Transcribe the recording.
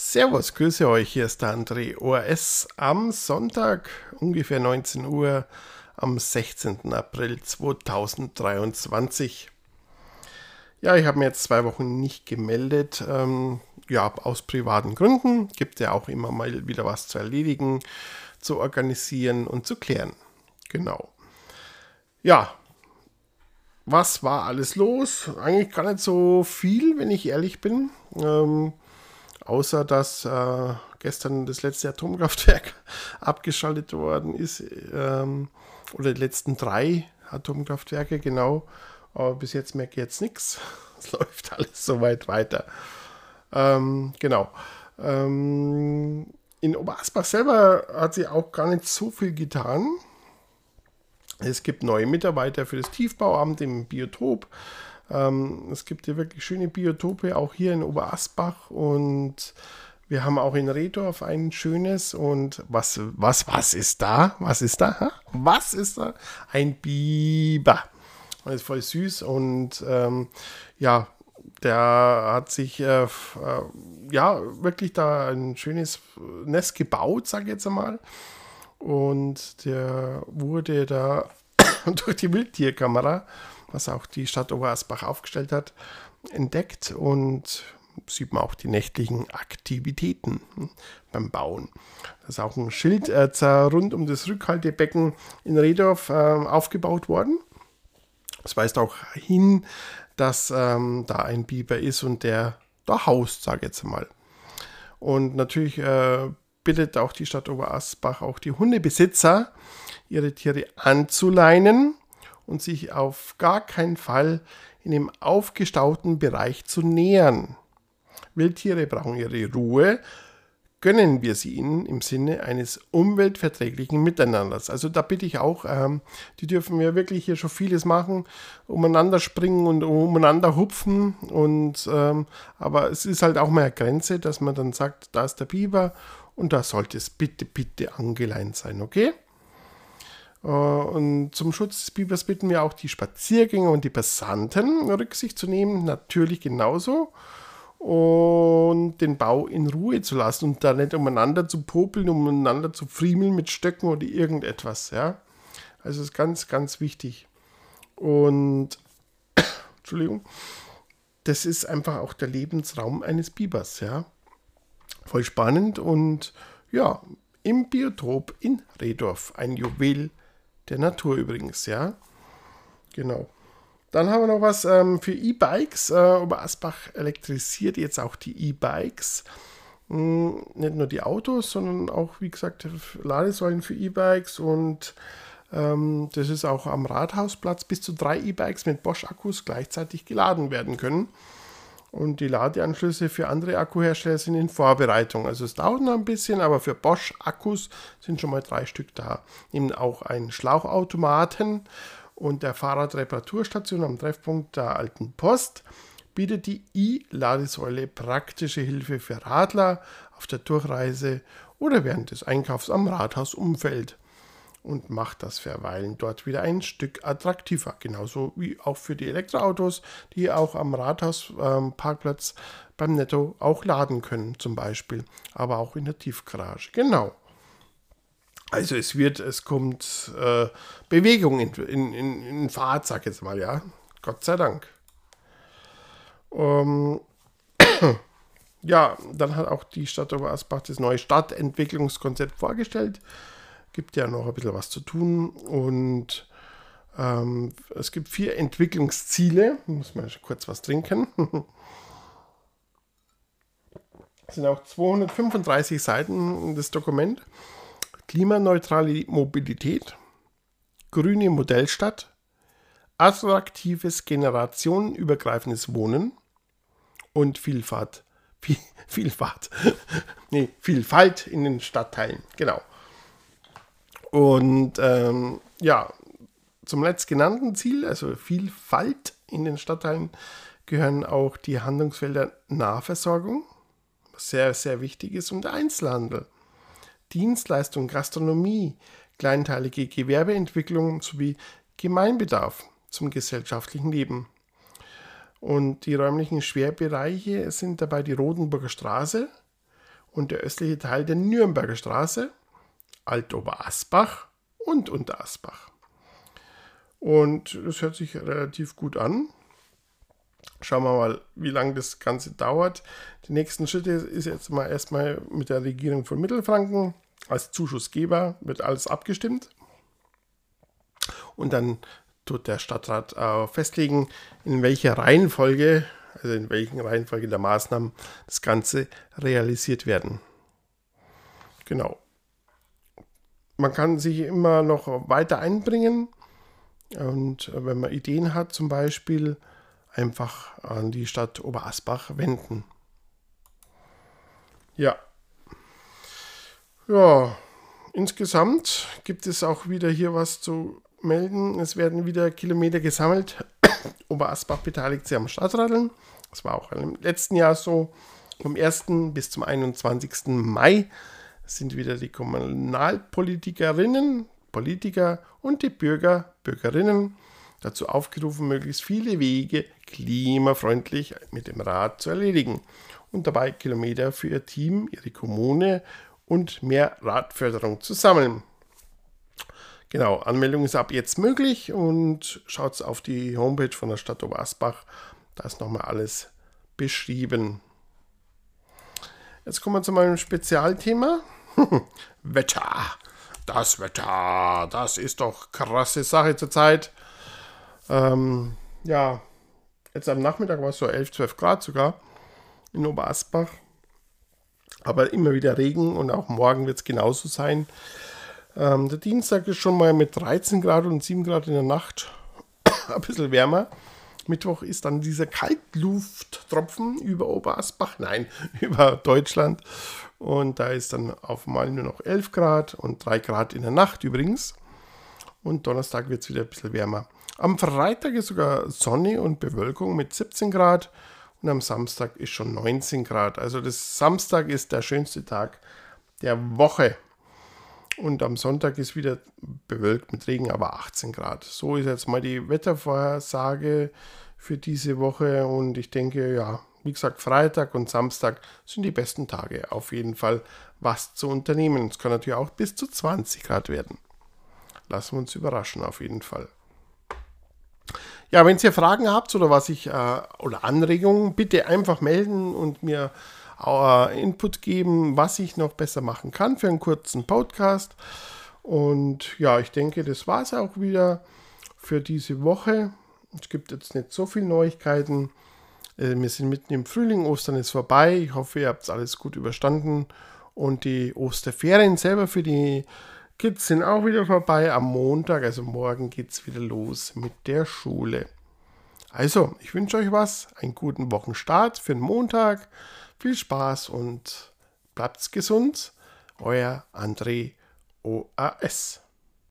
Servus, grüße euch, hier ist der André ORS am Sonntag, ungefähr 19 Uhr, am 16. April 2023. Ja, ich habe mir jetzt zwei Wochen nicht gemeldet, ähm, ja, aus privaten Gründen. Gibt ja auch immer mal wieder was zu erledigen, zu organisieren und zu klären. Genau. Ja, was war alles los? Eigentlich gar nicht so viel, wenn ich ehrlich bin. Ähm, außer dass äh, gestern das letzte Atomkraftwerk abgeschaltet worden ist, ähm, oder die letzten drei Atomkraftwerke, genau. Aber bis jetzt merke ich jetzt nichts. Es läuft alles soweit weiter. Ähm, genau. Ähm, in Obersbach selber hat sie auch gar nicht so viel getan. Es gibt neue Mitarbeiter für das Tiefbauamt im Biotop. Ähm, es gibt hier wirklich schöne Biotope, auch hier in Oberasbach und wir haben auch in Redorf ein schönes und was, was, was ist da? Was ist da? Was ist da? Ein Biber. Das ist voll süß und ähm, ja, der hat sich äh, äh, ja wirklich da ein schönes Nest gebaut, sag ich jetzt einmal. Und der wurde da durch die Wildtierkamera was auch die Stadt Oberasbach aufgestellt hat, entdeckt und sieht man auch die nächtlichen Aktivitäten beim Bauen. Da ist auch ein Schild äh, rund um das Rückhaltebecken in Redorf äh, aufgebaut worden. Das weist auch hin, dass ähm, da ein Biber ist und der da haust, sage ich jetzt mal. Und natürlich äh, bittet auch die Stadt Oberasbach auch die Hundebesitzer, ihre Tiere anzuleinen und sich auf gar keinen Fall in dem aufgestauten Bereich zu nähern. Wildtiere brauchen ihre Ruhe, gönnen wir sie ihnen im Sinne eines umweltverträglichen Miteinanders. Also da bitte ich auch, ähm, die dürfen ja wirklich hier schon vieles machen, umeinander springen und umeinander hupfen. Und ähm, aber es ist halt auch mal eine Grenze, dass man dann sagt, da ist der Biber und da sollte es bitte, bitte angeleint sein, okay? Äh, und zum Schutz des Bibers bitten wir auch die Spaziergänger und die Passanten Rücksicht zu nehmen, natürlich genauso. Und den Bau in Ruhe zu lassen und da nicht umeinander zu popeln, umeinander zu friemeln mit Stöcken oder irgendetwas. Ja? Also ist ganz, ganz wichtig. Und, Entschuldigung, das ist einfach auch der Lebensraum eines Bibers. Ja? Voll spannend und ja, im Biotop in Redorf, ein Juwel der Natur übrigens, ja. Genau. Dann haben wir noch was ähm, für E-Bikes. Äh, Oberasbach elektrisiert jetzt auch die E-Bikes. Hm, nicht nur die Autos, sondern auch, wie gesagt, Ladesäulen für E-Bikes und ähm, das ist auch am Rathausplatz bis zu drei E-Bikes mit Bosch-Akkus gleichzeitig geladen werden können. Und die Ladeanschlüsse für andere Akkuhersteller sind in Vorbereitung. Also es dauert noch ein bisschen, aber für Bosch Akkus sind schon mal drei Stück da. Eben auch ein Schlauchautomaten und der Fahrradreparaturstation am Treffpunkt der Alten Post bietet die i-Ladesäule praktische Hilfe für Radler auf der Durchreise oder während des Einkaufs am Rathausumfeld und macht das Verweilen dort wieder ein Stück attraktiver. Genauso wie auch für die Elektroautos, die auch am Rathausparkplatz ähm, beim Netto auch laden können, zum Beispiel, aber auch in der Tiefgarage. Genau. Also es wird, es kommt äh, Bewegung in, in, in, in Fahrt, sag jetzt mal, ja. Gott sei Dank. Ähm, ja, dann hat auch die Stadt Oberasbach das neue Stadtentwicklungskonzept vorgestellt gibt ja noch ein bisschen was zu tun und ähm, es gibt vier Entwicklungsziele. Muss man kurz was trinken. Es sind auch 235 Seiten das Dokument. Klimaneutrale Mobilität, grüne Modellstadt, attraktives generationenübergreifendes Wohnen und Vielfalt. Vielfalt. nee, Vielfalt in den Stadtteilen. Genau. Und ähm, ja, zum letztgenannten Ziel, also Vielfalt in den Stadtteilen, gehören auch die Handlungsfelder Nahversorgung, was sehr, sehr wichtig ist, und Einzelhandel, Dienstleistung, Gastronomie, kleinteilige Gewerbeentwicklung sowie Gemeinbedarf zum gesellschaftlichen Leben. Und die räumlichen Schwerbereiche sind dabei die Rodenburger Straße, und der östliche Teil der Nürnberger Straße, Altoberasbach und Unterasbach. Und das hört sich relativ gut an. Schauen wir mal, wie lange das Ganze dauert. Die nächsten Schritte ist jetzt mal erstmal mit der Regierung von Mittelfranken als Zuschussgeber wird alles abgestimmt. Und dann tut der Stadtrat äh, festlegen, in welcher Reihenfolge, also in welchen Reihenfolge der Maßnahmen das Ganze realisiert werden. Genau. Man kann sich immer noch weiter einbringen und äh, wenn man Ideen hat, zum Beispiel einfach an die Stadt Oberasbach wenden. Ja. Ja, insgesamt gibt es auch wieder hier was zu melden. Es werden wieder Kilometer gesammelt. Oberasbach beteiligt sich am Stadtradeln. Das war auch im letzten Jahr so. Vom 1. bis zum 21. Mai sind wieder die Kommunalpolitikerinnen, Politiker und die Bürger, Bürgerinnen dazu aufgerufen, möglichst viele Wege klimafreundlich mit dem Rad zu erledigen und dabei Kilometer für ihr Team, ihre Kommune und mehr Radförderung zu sammeln. Genau, Anmeldung ist ab jetzt möglich und schaut auf die Homepage von der Stadt Obersbach. Da ist nochmal alles beschrieben. Jetzt kommen wir zu meinem Spezialthema. Wetter. Das Wetter, das ist doch krasse Sache zurzeit. Ähm, ja, jetzt am Nachmittag war es so 11, 12 Grad sogar in Oberasbach. Aber immer wieder Regen und auch morgen wird es genauso sein. Ähm, der Dienstag ist schon mal mit 13 Grad und 7 Grad in der Nacht ein bisschen wärmer. Mittwoch ist dann dieser Kaltlufttropfen über Oberasbach, nein, über Deutschland. Und da ist dann auf einmal nur noch 11 Grad und 3 Grad in der Nacht übrigens. Und Donnerstag wird es wieder ein bisschen wärmer. Am Freitag ist sogar Sonne und Bewölkung mit 17 Grad. Und am Samstag ist schon 19 Grad. Also das Samstag ist der schönste Tag der Woche. Und am Sonntag ist wieder bewölkt mit Regen, aber 18 Grad. So ist jetzt mal die Wettervorhersage für diese Woche. Und ich denke, ja, wie gesagt, Freitag und Samstag sind die besten Tage. Auf jeden Fall was zu unternehmen. Es kann natürlich auch bis zu 20 Grad werden. Lassen wir uns überraschen, auf jeden Fall. Ja, wenn ihr Fragen habt oder was ich äh, oder Anregungen, bitte einfach melden und mir äh, Input geben, was ich noch besser machen kann für einen kurzen Podcast. Und ja, ich denke, das war es auch wieder für diese Woche. Es gibt jetzt nicht so viele Neuigkeiten. Äh, wir sind mitten im Frühling, Ostern ist vorbei. Ich hoffe, ihr habt alles gut überstanden. Und die Osterferien selber für die Kids sind auch wieder vorbei. Am Montag, also morgen, geht es wieder los mit der Schule. Also, ich wünsche euch was, einen guten Wochenstart für den Montag. Viel Spaß und bleibt gesund. Euer André OAS.